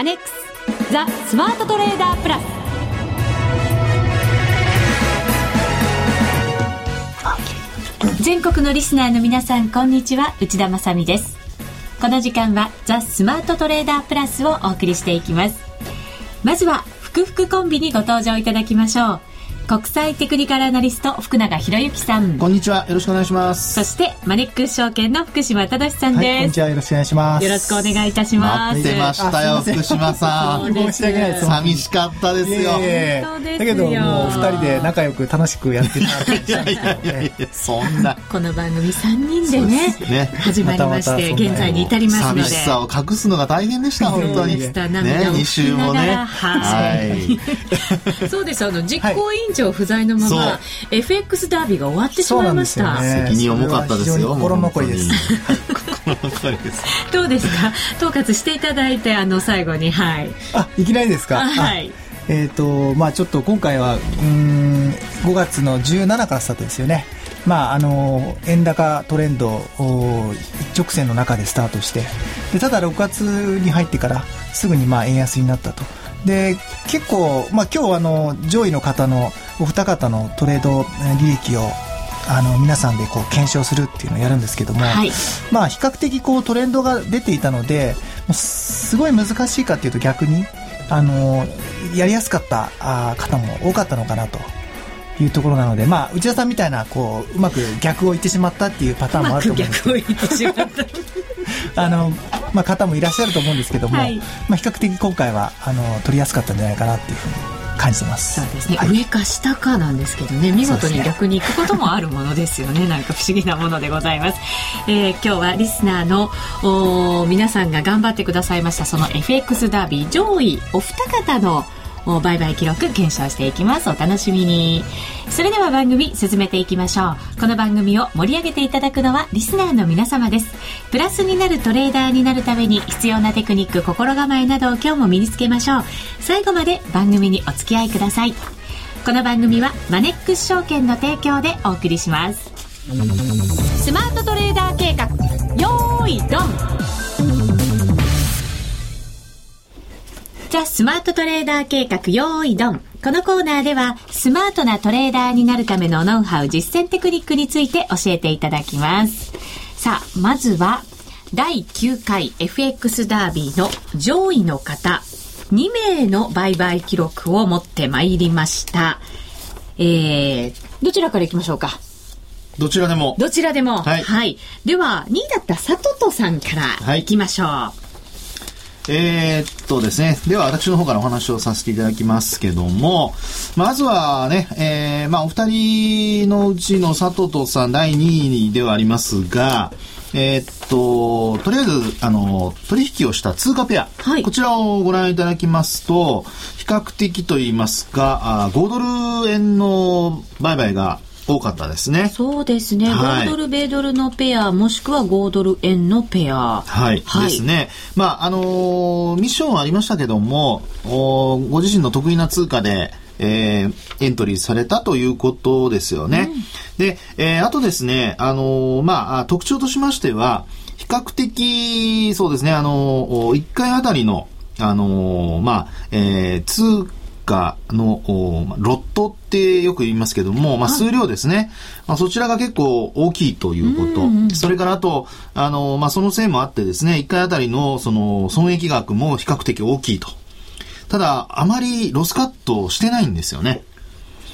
アネックスザ・スマートトレーダープラス。全国のリスナーの皆さんこんにちは。内田まさです。この時間はザ・スマートトレーダープラスをお送りしていきます。まずはふくふくコンビにご登場いただきましょう。国際テクニカルアナリスト福永博之さん。こんにちは。よろしくお願いします。そしてマネックス証券の福島正さんです、はい、こんにちは。よろしくお願いします。よろしくお願いいたします。待ってましたよ福島さん。申し訳ないです寂しかったですよ。だけどもう二人で仲良く楽しくやってたいやいやいやそんな。この番組三人でねね。始まりまして現在に至りますので。寂しさを隠すのが大変でした本当に。ね二週もね。はい。そうです。あの実行委員長不在のまままあ、FX ダービーが終わってしまいました。ね、責任重かったですよ。心残りです。心残りです。どうですか？統括していただいて、あの、最後に、はい。あ、いきなりですか？はい。えーとまあ、ちょっと今回はうん5月の17からスタートですよね、まあ、あの円高トレンド一直線の中でスタートしてでただ6月に入ってからすぐにまあ円安になったとで結構、まあ、今日あの上位の方のお二方のトレード利益をあの皆さんでこう検証するっていうのをやるんですけども、はい、まあ比較的こうトレンドが出ていたのですごい難しいかっていうと逆にあのやりやすかったあ方も多かったのかなというところなので、まあ、内田さんみたいなこううまく逆を言ってしまったっていうパターンもあると思うんですけど。あの、まあ、方もいらっしゃると思うんですけども、はい、まあ、比較的今回はあの取りやすかったんじゃないかなっていうふうに感じてます。そうですね、はい、上か下かなんですけどね。見事に逆に行くこともあるものですよね。なんか不思議なものでございます、えー、今日はリスナーのお皆さんが頑張ってくださいましたその FX ダービー上位お二方の売買記録検証していきます。お楽しみに。それでは番組進めていきましょう。この番組を盛り上げていただくのはリスナーの皆様です。プラスになるトレーダーになるために必要なテクニック心構えなどを今日も身につけましょう。最後まで番組にお付き合いください。この番組はマネックス証券の提供でお送りします。スマートトレーダー計画。よーいドン。ザ・スマートトレーダー計画用意ドン。このコーナーでは、スマートなトレーダーになるためのノウハウ、実践テクニックについて教えていただきます。さあ、まずは、第9回 FX ダービーの上位の方、2名の売買記録を持ってまいりました。えー、どちらからいきましょうか？どちらでも。どちらでも。はい。はい、では、2位だった佐藤さんからいきましょう。はいえー、っとですね。では、私の方からお話をさせていただきますけども、まずはね、えー、まあ、お二人のうちの佐藤さん第2位ではありますが、えー、っと、とりあえず、あの、取引をした通貨ペア、はい、こちらをご覧いただきますと、比較的といいますか、あ5ドル円の売買が多かったですね。そうですね。はい、5ドル、米ドルのペア、もしくは5ドル円のペア。はい。はい、ですね。まあ、あのー、ミッションはありましたけども、おご自身の得意な通貨で、えー、エントリーされたということですよね。うん、で、えー、あとですね、あのー、まあ、特徴としましては、比較的、そうですね、あのー、1回あたりの、あのー、まあ、えー、通価のロットってよく言いますけども、まあ、数量ですね、まあ、そちらが結構大きいということ、うんうん、それからあと、あの、まあ、そのせいもあってですね、1回あたりのその損益額も比較的大きいと。ただ、あまりロスカットしてないんですよね。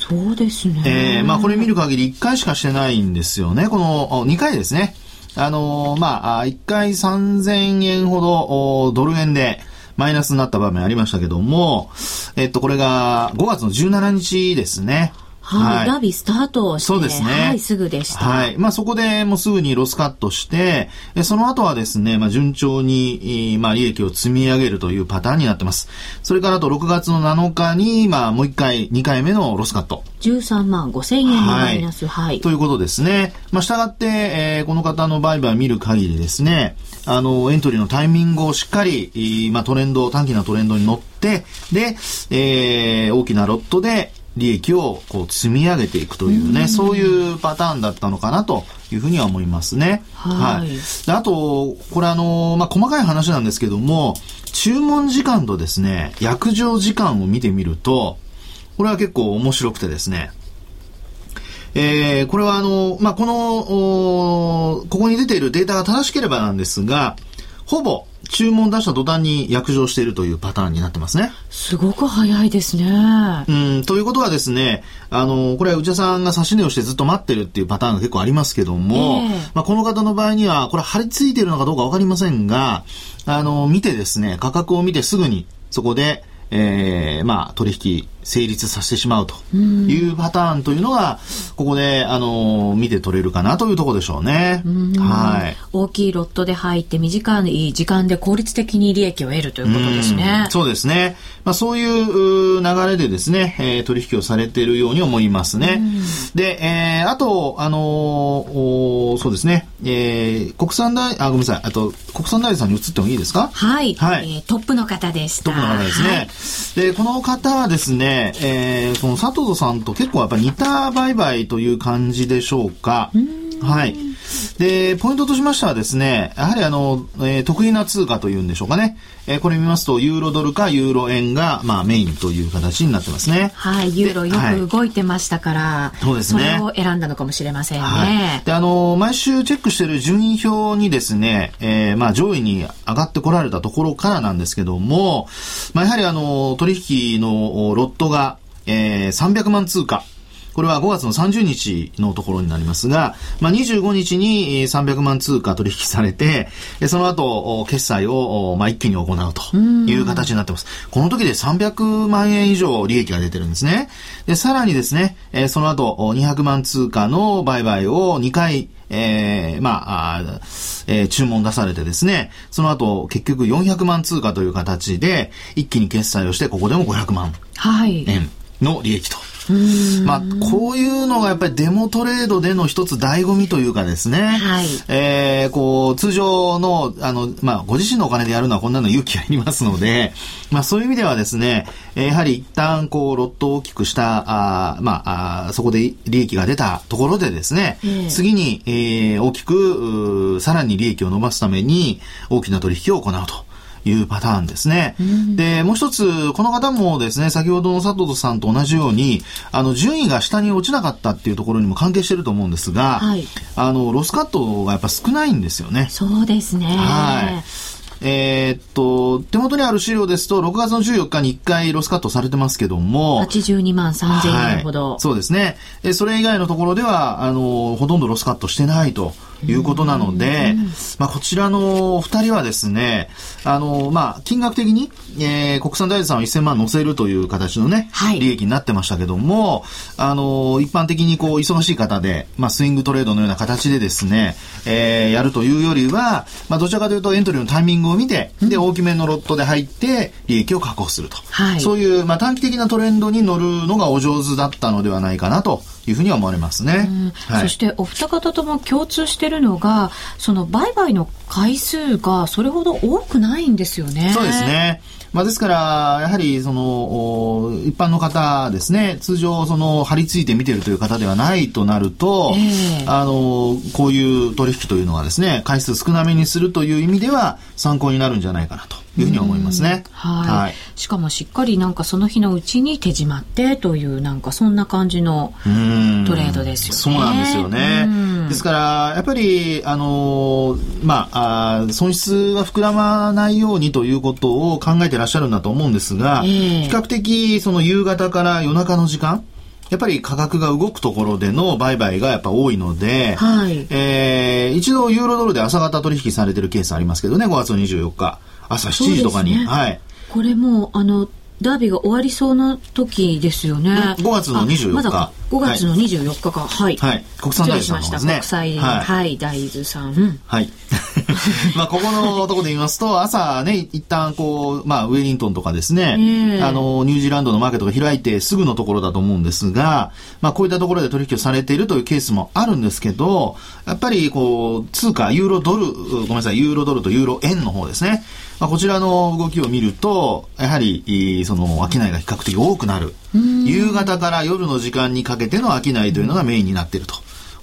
そうですね。えー、まあ、これ見る限り1回しかしてないんですよね。この2回ですね。あのまあ、1回3000円ほどドル円で、マイナスになった場面ありましたけども、えっと、これが5月の17日ですね。はい、ダービースタートして、そうですね。はい、すぐでした。はい。まあそこでもうすぐにロスカットして、その後はですね、まあ順調に、まあ利益を積み上げるというパターンになってます。それからあと6月の7日に、まあもう一回、2回目のロスカット。13万5千円のマイナス、はい。はい。ということですね。まあ従って、えー、この方の売買を見る限りですね、あの、エントリーのタイミングをしっかり、まあトレンド、短期なトレンドに乗って、で、えー、大きなロットで、利益をこう積み上げていくというね、うそういうパターンだったのかなというふうには思いますね。はい。はい、あと、これあの、まあ、細かい話なんですけども、注文時間とですね、約定時間を見てみると、これは結構面白くてですね、えー、これはあの、まあ、この、ここに出ているデータが正しければなんですが、ほぼ注文出した途端に約定しているというパターンになってますね。すごく早いですね。うん、ということはですね、あの、これは内田さんが差し値をしてずっと待ってるっていうパターンが結構ありますけども、えー、まあ、この方の場合には、これ貼り付いているのかどうかわかりませんが、あの、見てですね、価格を見てすぐにそこで、えー、まあ、取引成立させてしまうというパターンというのが、ここで、あの、見て取れるかなというところでしょうね。はい。大きいロットで入って短い時間で効率的に利益を得るということですね。うそうですね。まあ、そういう流れでですね、えー、取引をされているように思いますね。で、えー、あと、あのー、そうですね、えー、国産大、あ、ごめんなさい、あと、国産大豆さんに移ってもいいですか？はい。はい、えー、トップの方でした。トップの方ですね。はい、で、この方はですね、えー、その佐藤さんと結構やっぱ似た売買という感じでしょうか。はい。で、ポイントとしましてはですね、やはりあの、えー、得意な通貨というんでしょうかね。えー、これ見ますと、ユーロドルかユーロ円が、まあ、メインという形になってますね。はい、ユーロよく動いてましたから、はい、そうですね。それを選んだのかもしれませんね。はい、で、あの、毎週チェックしている順位表にですね、えー、まあ、上位に上がってこられたところからなんですけども、まあ、やはりあの、取引のロットが、えー、300万通貨。これは5月の30日のところになりますが、まあ、25日に300万通貨取引されて、その後、決済を、まあ、一気に行うという形になってます。この時で300万円以上利益が出てるんですね。で、さらにですね、その後、200万通貨の売買を2回、えー、まあ、あえー、注文出されてですね、その後、結局400万通貨という形で、一気に決済をして、ここでも500万円。はい。の利益と。まあ、こういうのがやっぱりデモトレードでの一つ醍醐味というかですね、はい、えー、こう、通常の、あの、まあ、ご自身のお金でやるのはこんなの勇気がいりますので、まあ、そういう意味ではですね、やはり一旦、こう、ロットを大きくした、あまあ、あそこで利益が出たところでですね、えー、次に、えー、大きく、さらに利益を伸ばすために、大きな取引を行うと。いうパターンですね。うん、で、もう一つ、この方もですね、先ほどの佐藤さんと同じように、あの、順位が下に落ちなかったっていうところにも関係してると思うんですが、はい、あの、ロスカットがやっぱ少ないんですよね。そうですね。はい。えー、っと、手元にある資料ですと、6月の14日に1回ロスカットされてますけども。82万3000円ほど、はい、そうですね。それ以外のところでは、あの、ほとんどロスカットしてないと。いうことなので、まあ、こちらの二人はですね、あの、まあ、金額的に、えー、国産大豆さんは1000万乗せるという形のね、はい、利益になってましたけども、あの、一般的にこう、忙しい方で、まあ、スイングトレードのような形でですね、えー、やるというよりは、まあ、どちらかというとエントリーのタイミングを見て、で、大きめのロットで入って、利益を確保すると。はい、そういう、まあ、短期的なトレンドに乗るのがお上手だったのではないかなというふうには思われますね。はい、そしてお二方とも共通しているのが、その売買の回数がそれほど多くないんですよね。そうですね。まあ、ですから、やはり、その、一般の方ですね、通常、その、張り付いて見てるという方ではないとなると、えー、あの、こういう取引というのはですね、回数少なめにするという意味では、参考になるんじゃないかなというふうに思いますね。はい、はい。しかもしっかりなんかその日のうちに手締まってという、なんかそんな感じのトレードですよね。そうなんですよね。ですから、やっぱり、あの、まあ、あ損失が膨らまないようにということを考えてらっしゃるんだと思うんですが、えー、比較的その夕方から夜中の時間、やっぱり価格が動くところでの売買がやっぱ多いので、はい、えー、一度ユーロドルで朝方取引されてるケースありますけどね、5月24日、朝7時とかに。ね、はい。これも、あの、ダービーが終わりそうな時ですよね。5月の24日。まだ5月の24日か。はい。はい。国産大豆さんですね。国際、はい、はい、大豆さん。はい。まあ、ここのところで言いますと、朝ね、一旦こう、まあ、ウェリントンとかですね、えー、あの、ニュージーランドのマーケットが開いてすぐのところだと思うんですが、まあ、こういったところで取引をされているというケースもあるんですけど、やっぱりこう、通貨、ユーロドル、ごめんなさい、ユーロドルとユーロ円の方ですね。まあ、こちらの動きを見ると、やはり、その、商いが比較的多くなる夕方から夜の時間にかけての商いというのがメインになっていると。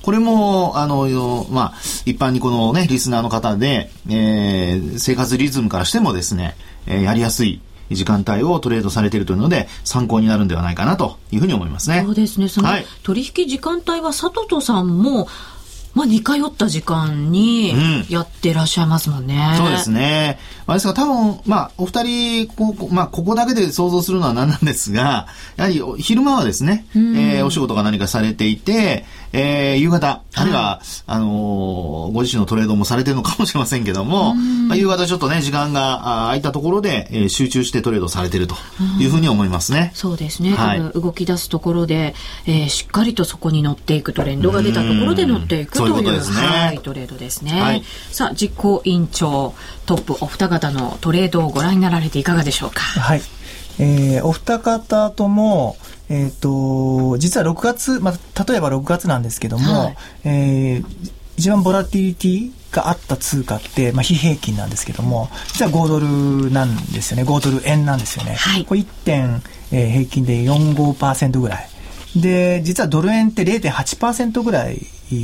これも、あの、まあ、一般にこのね、リスナーの方で、えー、生活リズムからしてもですね、えー、やりやすい時間帯をトレードされているというので、参考になるんではないかなというふうに思いますね。そうですね。その、取引時間帯は佐藤さんも、まあ、似通った時間にやってらっしゃいますもんね。うん、そうですね。まあ、ですから多分、まあ、お二人、ここ、まあ、ここだけで想像するのは何なんですが、やはり昼間はですね、うん、えー、お仕事が何かされていて、えー、夕方、あるいは、あのー、ご自身のトレードもされてるのかもしれませんけども、まあ、夕方ちょっとね、時間が空いたところで、えー、集中してトレードされてるというふうに思いますね。そうですね。はい、動き出すところで、えー、しっかりとそこに乗っていくトレンドが出たところで乗っていくという、ううですね、はい、トレードですね。はい、さあ、実行委員長、トップお二方のトレードをご覧になられていかがでしょうか？はい。えー、お二方とも、えっ、ー、と、実は6月、まあ、例えば6月なんですけども、はい、えー、一番ボラティリティがあった通貨って、まあ、非平均なんですけども、実は5ドルなんですよね。5ドル円なんですよね。はい、これ1点、えー、平均で45%ぐらい。で、実はドル円って0.8%ぐらい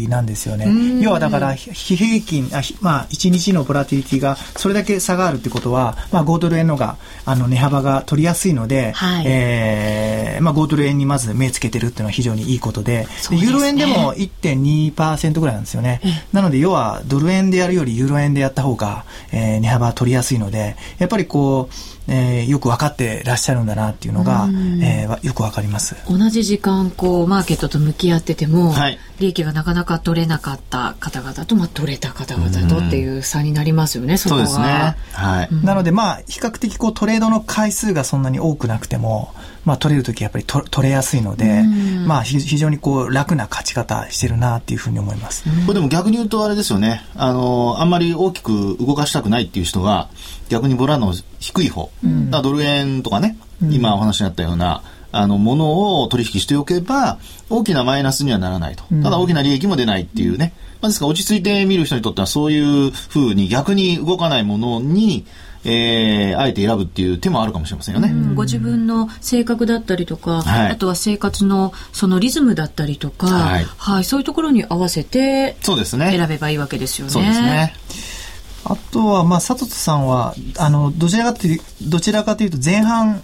なんですよね。要はだから、非平均、あまあ、1日のボラティリティがそれだけ差があるってことは、まあ、5ドル円のが、あの、値幅が取りやすいので、はい、えー、まあ、5ドル円にまず目つけてるっていうのは非常にいいことで、で、ね、ユーロ円でも1.2%ぐらいなんですよね。なので、要は、ドル円でやるよりユーロ円でやった方が、えー、値幅取りやすいので、やっぱりこう、えー、よく分かってらっしゃるんだなっていうのが、えー、よく分かります。同じ時間こうマーケットと向き合ってても、はい、利益がなかなか取れなかった方々と、まあ、取れた方々とっていう差になりますよね、そこそうですね、はい、なのでまあ比較的こうトレードの回数がそんなに多くなくてもまあ、取れる時やっぱり取れやすいので、まあ、非常にこう楽な勝ち方してるなっていうふうに思います。これでも逆に言うとあれですよね。あの、あんまり大きく動かしたくないっていう人が、逆にボラの低い方、うん、ドル円とかね、今お話にあったような、あの、ものを取引しておけば、大きなマイナスにはならないと。ただ大きな利益も出ないっていうね。まあ、ですから落ち着いて見る人にとってはそういうふうに逆に動かないものに、えー、あえて選ぶっていう手もあるかもしれませんよね。ご自分の性格だったりとか、はい、あとは生活のそのリズムだったりとか、はい、はい、そういうところに合わせて、そうですね。選べばいいわけですよね。そうですね。あとは、まあ、佐藤さんは、あの、どちらかという、どちらかというと前半、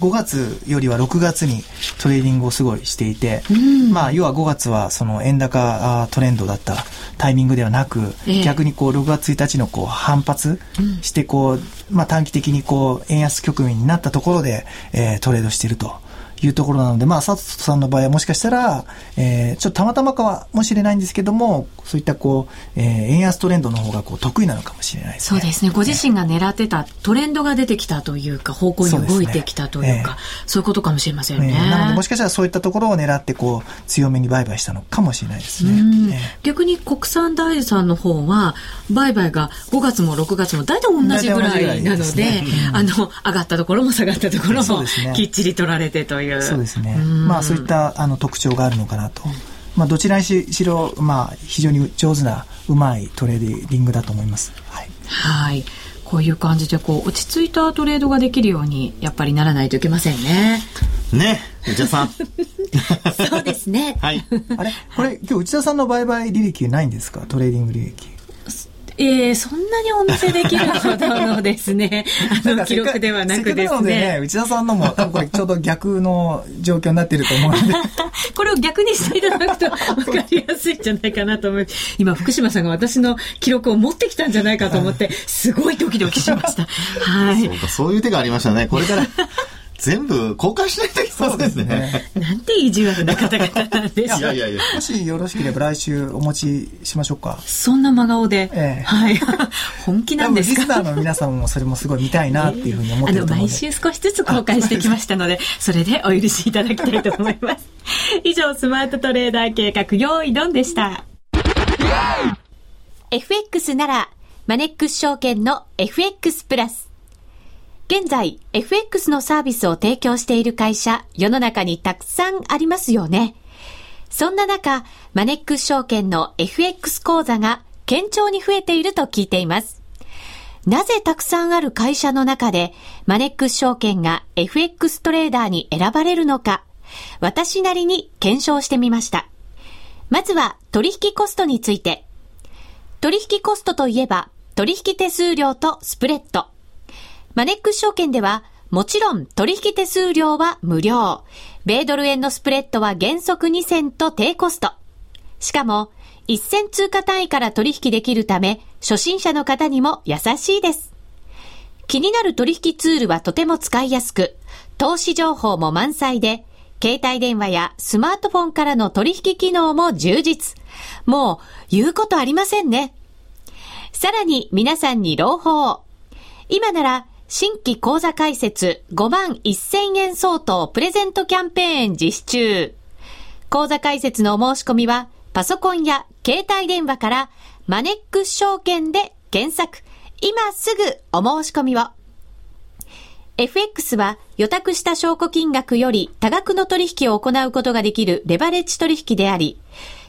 5月よりは6月にトレーディングをすごいしていて、うん、まあ、要は5月はその円高トレンドだったタイミングではなく、え逆にこう6月1日のこう反発してこう、まあ、短期的にこう円安局面になったところで、えー、トレードしていると。いうところなので、まあ、佐藤さんの場合はもしかしたら、えー、ちょっとたまたまかもしれないんですけども、そういったこう、えー、円安トレンドの方がこう得意なのかもしれないですね。そうですね。ご自身が狙ってたトレンドが出てきたというか、方向に動いてきたというか、そう、ねえー、そういうことかもしれませんね。えー、なので、もしかしたらそういったところを狙って、こう、強めに売買したのかもしれないですね。えー、逆に国産大豆さんの方は、売買が5月も6月も大体同じぐらいなので、でねうん、あの、上がったところも下がったところも、きっちり取られてという。そうですね。まあ、そういったあの特徴があるのかなと。まあ、どちらにしろ、まあ、非常に上手な、うまいトレーディングだと思います。はい。はいこういう感じでこう落ち着いたトレードができるようにやっぱりならないといけませんね。ね内田さん。そうですね。はい。あれ？これ今日内田さんの売買履歴ないんですか？トレーディング履歴。ええー、そんなにお見せできるほどのですね、あの記録ではなくですね。ね内田さんのも多分これちょうど逆の状況になってると思うので。これを逆にしていただくと分かりやすいんじゃないかなと思い 今、福島さんが私の記録を持ってきたんじゃないかと思って、すごいドキドキしました。はい。そうか、そういう手がありましたね。これから全部公開しないといけないですね。なんて意地悪な方々なんでしょう。いやいやいや。もしよろしければ来週お持ちしましょうか。そんな真顔で。ええ、はい。本気なんですか？リスナーの皆さんもそれもすごい見たいなっていうふうに思ってると思うので、毎週少しずつ公開してきましたので、それでお許しいただきたいと思います。以上、スマートトレーダー計画、用意ドンでした。FX なら、マネックス証券の FX プラス。現在、FX のサービスを提供している会社、世の中にたくさんありますよね。そんな中、マネックス証券の FX 講座が堅調に増えていると聞いています。なぜたくさんある会社の中でマネックス証券が FX トレーダーに選ばれるのか、私なりに検証してみました。まずは取引コストについて。取引コストといえば取引手数料とスプレッド。マネックス証券ではもちろん取引手数料は無料。米ドル円のスプレッドは原則2銭と低コスト。しかも、1銭通貨単位から取引できるため、初心者の方にも優しいです。気になる取引ツールはとても使いやすく、投資情報も満載で、携帯電話やスマートフォンからの取引機能も充実。もう、言うことありませんね。さらに皆さんに朗報。今なら新規講座開設5万1000円相当プレゼントキャンペーン実施中。講座開設のお申し込みは、パソコンや携帯電話からマネックス証券で検索。今すぐお申し込みを。FX は予託した証拠金額より多額の取引を行うことができるレバレッジ取引であり、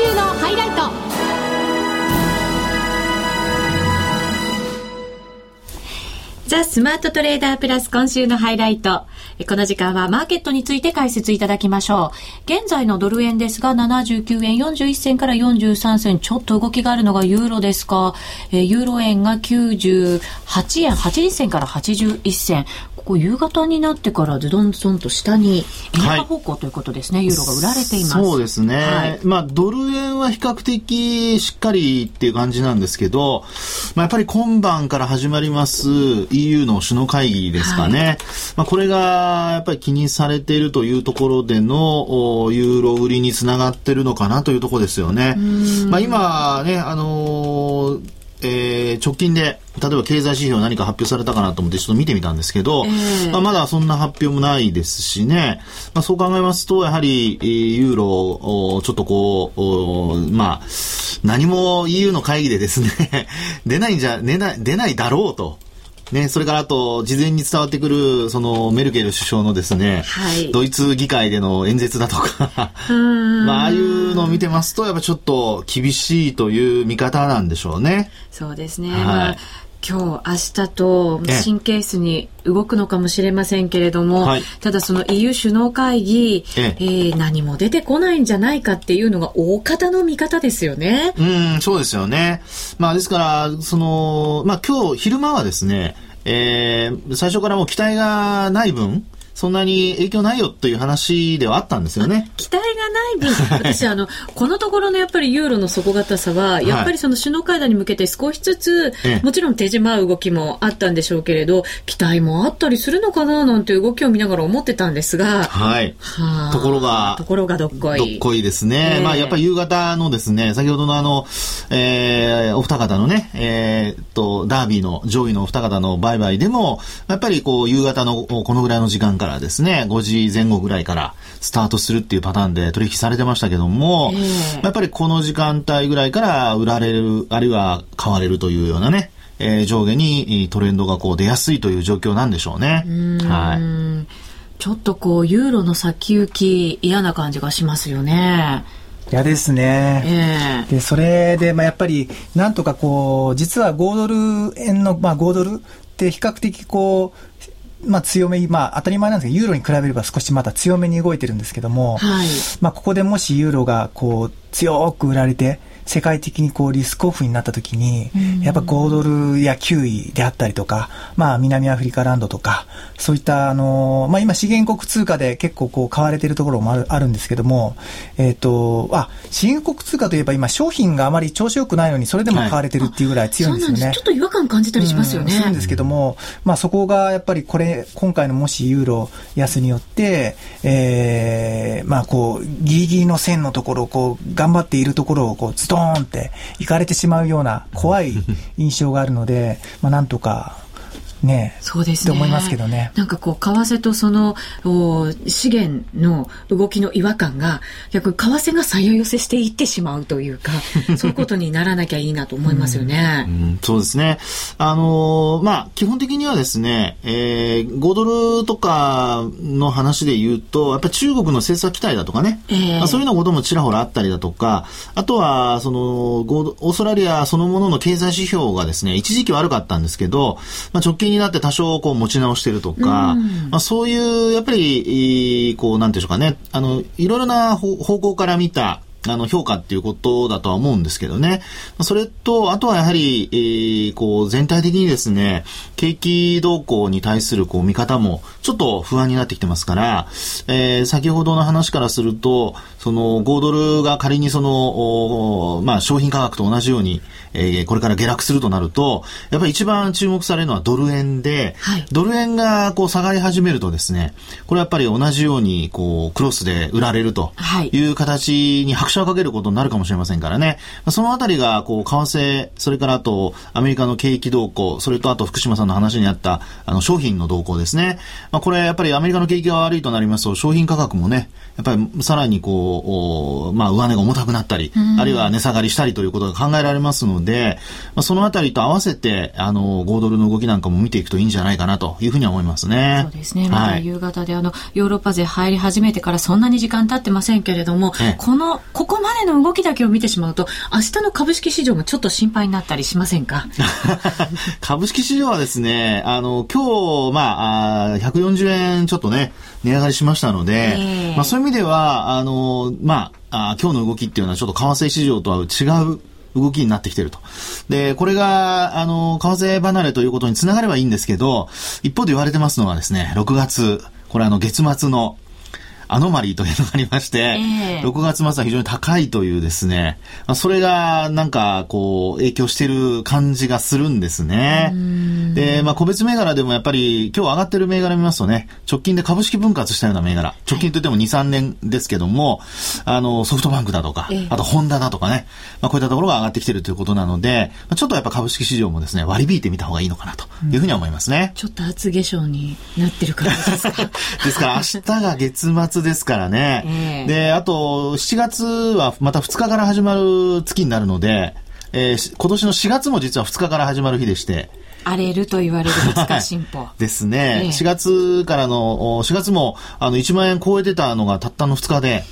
週のハイライトザ・スマートトレーダープラス今週のハイライト。この時間はマーケットについて解説いただきましょう。現在のドル円ですが、79円41銭から43銭、ちょっと動きがあるのがユーロですか？ユーロ円が98円80銭から81銭。こう夕方になってからでどんどんと下に円高方向ということですね、はい、ユーロが売られています。そうですね、はい、まあ、ドル円は比較的しっかりっていう感じなんですけど、まあ、やっぱり今晩から始まります EU の首脳会議ですかね、はい、まあ、これがやっぱり気にされているというところでのユーロ売りにつながってるのかなというところですよね。まあ、今ね、あのーえー、直近で、例えば経済指標何か発表されたかなと思ってちょっと見てみたんですけど、えー、まあ、まだそんな発表もないですしね、まあ、そう考えますと、やはり、ユーロ、ちょっとこう、まあ、何も EU の会議でですね 出ないんじゃ、出ない、出ないだろうと。ね、それからあと、事前に伝わってくる、その、メルケル首相のですね、はい、ドイツ議会での演説だとかまあ、ああいうのを見てますと、やっぱちょっと厳しいという見方なんでしょうね。そうですね。はい、まあ今日、明日と神経質に動くのかもしれませんけれども、はい、ただその EU 首脳会議、ええー、何も出てこないんじゃないかっていうのが大方の見方ですよね。うん、そうですよね。まあですから、その、まあ今日昼間はですね、えー、最初からもう期待がない分、そんなに影響ないよという話ではあったんですよね。期待がない分、私、あの、このところのやっぱりユーロの底堅さは、やっぱりその首脳会談に向けて少しずつ、もちろん手締まう動きもあったんでしょうけれど、期待もあったりするのかななんていう動きを見ながら思ってたんですが、はい。はところが、ところがどっこい。どっこいですね。えー、まあ、やっぱり夕方のですね、先ほどのあの、えー、お二方のね、えー、っと、ダービーの上位のお二方の売買でも、やっぱりこう、夕方のこのぐらいの時間からからですね、5時前後ぐらいからスタートするっていうパターンで取引されてましたけども、えー、やっぱりこの時間帯ぐらいから売られる、あるいは買われるというようなね、えー、上下にトレンドがこう出やすいという状況なんでしょうね。うはい。ちょっとこう、ユーロの先行き嫌な感じがしますよね。嫌ですね。えー、で、それで、まあ、やっぱり、なんとかこう、実は5ドル円の、まあ、5ドルって比較的こう、まあ、強めに、まあ、当たり前なんですけど、ユーロに比べれば少しまだ強めに動いてるんですけども、はい、まあ、ここでもしユーロが、こう、強く売られて、世界的にこうリスクオフになった時に、やっぱ5ドルや9位であったりとか、まあ南アフリカランドとか、そういったあの、まあ今資源国通貨で結構こう買われてるところもあるあるんですけども、えっ、ー、と、あ、資源国通貨といえば今商品があまり調子良くないのにそれでも買われてるっていうぐらい強いんですよね。はい、ちょっと違和感感じたりしますよね。そうなんですけども、まあそこがやっぱりこれ、今回のもしユーロ安によって、えー、まあこう、ギリギリの線のところをこう、頑張っているところをこう、ドーンって行かれてしまうような怖い印象があるので、まあ、なんとかねそうですね。と思いますけどね。なんかこう、為替とその、お資源の動きの違和感が、逆に為替が左右寄せしていってしまうというか、そういうことにならなきゃいいなと思いますよね。うん、そうですね。あのー、まあ、基本的にはですね、えー、5ドルとかの話で言うと、やっぱり中国の政策期待だとかね、えー、まあ、そういうようなこともちらほらあったりだとか、あとは、その、オーストラリアそのものの経済指標がですね、一時期悪かったんですけど、まあ、直近になって多少こう持ち直してるとか、まあ、そういう、やっぱり、こう、なんていうんでしょうかね、あの、いろいろな方向から見た、あの、評価っていうことだとは思うんですけどね。それと、あとはやはり、えー、こう、全体的にですね、景気動向に対する、こう、見方も、ちょっと不安になってきてますから、えー、先ほどの話からすると、その、5ドルが仮にその、まあ、商品価格と同じように、えー、これから下落するとなると、やっぱり一番注目されるのはドル円で、はい、ドル円がこう下がり始めるとですね、これやっぱり同じように、こう、クロスで売られるという形に拍拍車をかけることになるかもしれませんからね。そのあたりが、こう、為替、それからあと、アメリカの景気動向、それとあと福島さんの話にあった、あの、商品の動向ですね。まあ、これ、やっぱりアメリカの景気が悪いとなりますと、商品価格もね、やっぱりさらにこう、まあ、上値が重たくなったり、あるいは値下がりしたりということが考えられますので、まあ、そのあたりと合わせて、あの、5ドルの動きなんかも見ていくといいんじゃないかなというふうに思いますね。そうですね。まだ夕方で、あの、ヨーロッパ勢入り始めてからそんなに時間経ってませんけれども、この、ここまでの動きだけを見てしまうと、明日の株式市場もちょっと心配になったりしませんか？株式市場はですね、あの、今日、まあ、あ140円ちょっとね、値上がりしましたので、えー、まあそういう意味では、あの、まあ、あ今日の動きっていうのはちょっと為替市場とは違う動きになってきてると。で、これが、あの、為替離れということにつながればいいんですけど、一方で言われてますのはですね、6月、これあの月末のアノマリーというのがありまして、えー、6月末は非常に高いというですね、それがなんかこう影響してる感じがするんですね。で、まあ個別銘柄でもやっぱり今日上がってる銘柄見ますとね、直近で株式分割したような銘柄、直近といっても2、3年ですけども、あの、ソフトバンクだとか、えー、あとホンダだとかね、まあこういったところが上がってきてるということなので、ちょっとやっぱ株式市場もですね、割り引いてみた方がいいのかなというふうに思いますね。ちょっと厚化粧になってるからですか？ですから明日が月末ですからね。えー、で、あと、7月はまた2日から始まる月になるので、えー、今年の4月も実は2日から始まる日でして、荒れると言われる2日進歩。ですね、え4月からの、4月もあの1万円超えてたのがたったの2日で、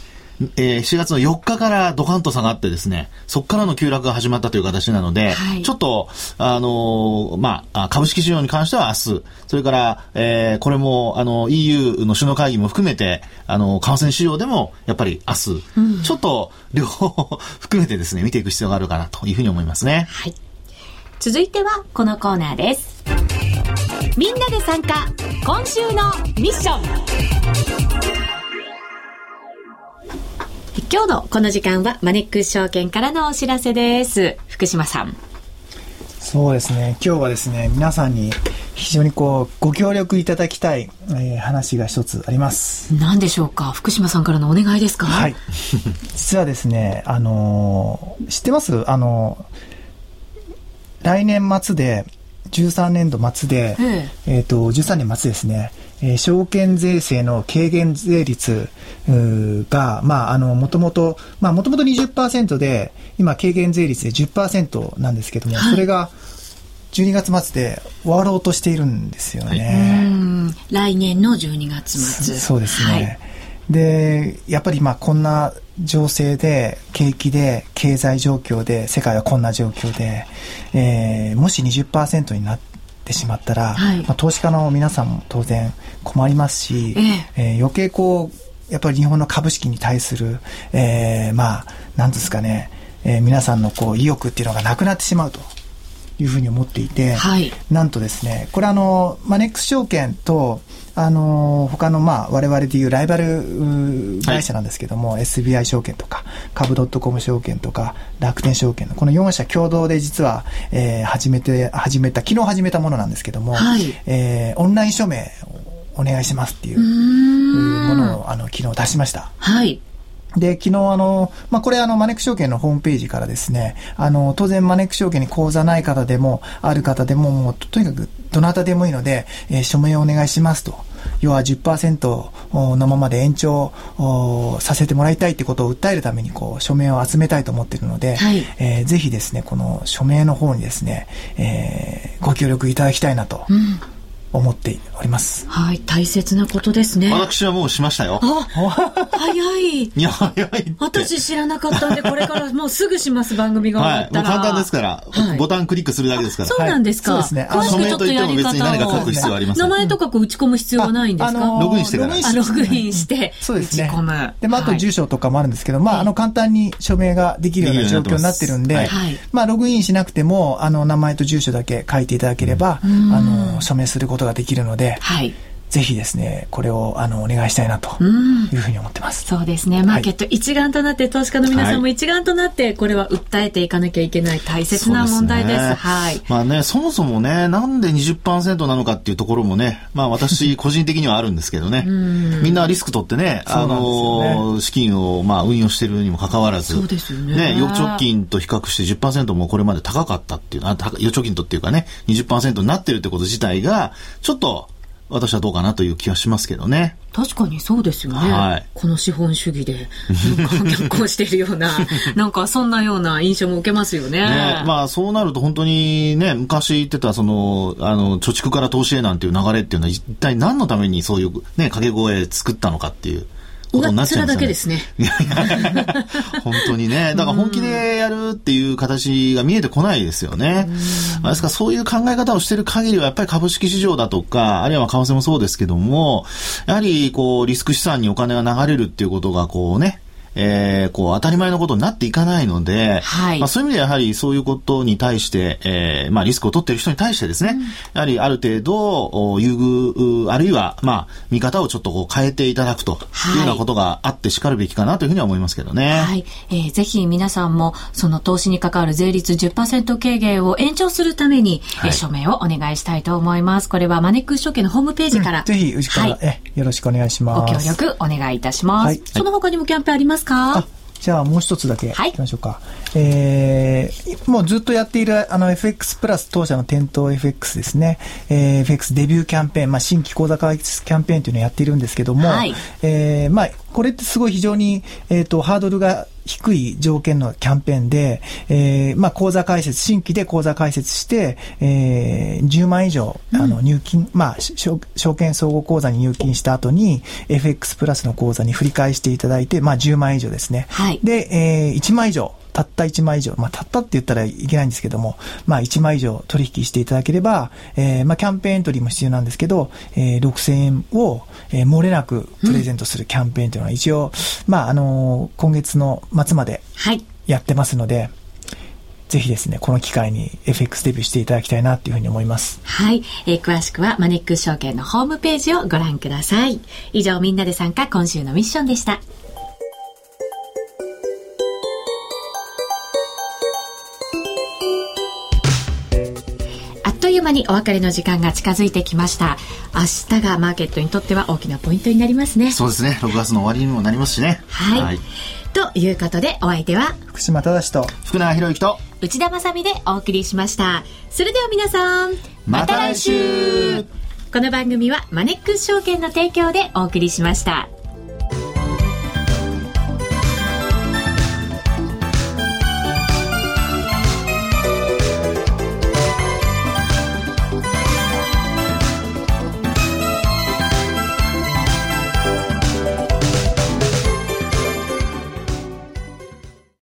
えー、4月の4日からドカンと下がってですね、そこからの急落が始まったという形なので、はい、ちょっと、あのー、まあ、株式市場に関しては明日、それから、えー、これも、あの、EU の首脳会議も含めて、あの、為替市場でも、やっぱり明日、うん、ちょっと、両方含めてですね、見ていく必要があるかなというふうに思いますね。はい。続いては、このコーナーです。みんなで参加、今週のミッション。今日のこの時間はマネックス証券からのお知らせです。福島さん。そうですね。今日はですね皆さんに非常にこうご協力いただきたい、えー、話が一つあります。何でしょうか？福島さんからのお願いですか？はい。実はですねあのー、知ってます？あのー、来年末で13年度末で、ええ。えー、と13年末ですねえー、証券税制の軽減税率が、まあ、あの、もともと、まあ、もともと20%で、今、軽減税率で10%なんですけども、はい、それが、12月末で終わろうとしているんですよね。はい、来年の12月末。そうですね。はい、で、やっぱりまあこんな情勢で、景気で、経済状況で、世界はこんな状況で、えー、もし20%になっててしまったら、はい、まあ、投資家の皆さんも当然困りますし、ええ。ー、余計こうやっぱり日本の株式に対する、えー、まあなんですかね、えー、皆さんのこう意欲っていうのがなくなってしまうと。いうふうに思っていて、はい、なんとですねこれあのマネックス証券とあの他のまあ我々でいうライバル会社なんですけども、はい、SBI 証券とか株ドットコム証券とか楽天証券のこの4社共同で実は、えー、始めて始めた昨日始めたものなんですけども、はい、えー、オンライン署名をお願いしますっていうものをあの昨日出しました。はいで、昨日あの、まあ、これあの、マネック証券のホームページからですね、あの、当然マネック証券に口座ない方でも、ある方でも、もう、とにかく、どなたでもいいので、えー、署名をお願いしますと。要は10%のままで延長させてもらいたいってことを訴えるために、こう、署名を集めたいと思っているので、はい、えー、ぜひですね、この署名の方にですね、えー、ご協力いただきたいなと。うん思っております。はい、大切なことですね。私はもうしましたよ。あ、早い。いや、早い。私知らなかったんで、これからもうすぐします、番組が終わったら。はい、もう簡単ですから、はい、ボタンクリックするだけですから。そうなんですか。はい、そうですね。詳しくちょっとやり方を。何か書く必要あります名前とかこう打ち込む必要はないんですか、ログインしてから。あ、ログインして、そうですね。打ち込む。で、まあ、あと住所とかもあるんですけど、まあ、あの、簡単に署名ができるような状況になってるんで、まあ、ログインしなくても、あの、名前と住所だけ書いていただければ、あの、署名することことができるので、はい。ぜひですね、これをあのお願いしたいなというふうに思ってます。うそうですね。マーケット一丸となって、投資家の皆さんも一丸となって、これは訴えていかなきゃいけない大切な問題です。ですね、はい。まあね、そもそもね、なんで20%なのかっていうところもね、まあ私個人的にはあるんですけどね。みんなリスク取ってね、あの、ね、資金をまあ運用しているにもかかわらず、そうですよね。ね、預貯金と比較して10%もこれまで高かったっていう、あ預貯金とっていうかね、20%になってるってこと自体が、ちょっと、私はどうかなという気はしますけどね。確かにそうですよね。はい、この資本主義で、なんか 逆行しているような、なんかそんなような印象も受けますよね。ねまあそうなると本当にね、昔言ってたその、あの、貯蓄から投資へなんていう流れっていうのは一体何のためにそういうね、掛け声作ったのかっていう。ことになっちゃうんですよ、ね。だけですね。本当にね。だから本気でやるっていう形が見えてこないですよね。ですからそういう考え方をしている限りはやっぱり株式市場だとか、あるいは為替もそうですけども、やはりこうリスク資産にお金が流れるっていうことがこうね、えー、こう、当たり前のことになっていかないので、はい、まあ、そういう意味でやはりそういうことに対して、えー、まあ、リスクを取っている人に対してですね、うん、やはりある程度、優遇、あるいは、まあ、見方をちょっとこう変えていただくというようなことがあってしかるべきかなというふうには思いますけどね。はい。えー、ぜひ皆さんも、その投資に関わる税率10%軽減を延長するために、はい、署名をお願いしたいと思います。これはマネックス証券のホームページから。うん、ぜひ、うちから、はい、え、よろしくお願いします。ご協力お願いいたします。はい、その他にもキャンペーンありますか？じゃあもう一つだけいきましょうか。はい、えー、もうずっとやっているあの FX プラス当社の店頭 FX ですね。えー、FX デビューキャンペーン、まあ新規口座開設キャンペーンというのをやっているんですけども、はい、えー、まあこれってすごい非常に、えっ、ー、と、ハードルが低い条件のキャンペーンで、えー、まあ、口座開設、新規で口座開設して、えー、10万以上、あの、入金、うん、まあ、証券総合口座に入金した後に、FX プラスの口座に振り返していただいて、まあ、10万以上ですね。はい。で、えー、1万以上、たった1枚以上、まあ、たったって言ったらいけないんですけども、まあ、1枚以上取引していただければ、えー、まあ、キャンペーンエントリーも必要なんですけど、えー、6000円を、えー、漏れなくプレゼントするキャンペーンというのは一応、うん、まあ、あのー、今月の末までやってますので、はいぜひですね、この機会に FX デビューしていただきたいなというふうに思います。はい。えー、詳しくはマネックス証券のホームページをご覧ください。以上、みんなで参加今週のミッションでした。間にお別れの時間が近づいてきました。明日がマーケットにとっては大きなポイントになりますね。そうですね。6月の終わりにもなりますしね。はい、はい、ということでお相手は福島正と福永博之と内田まさでお送りしました。それでは皆さんまた来週。この番組はマネックス証券の提供でお送りしました。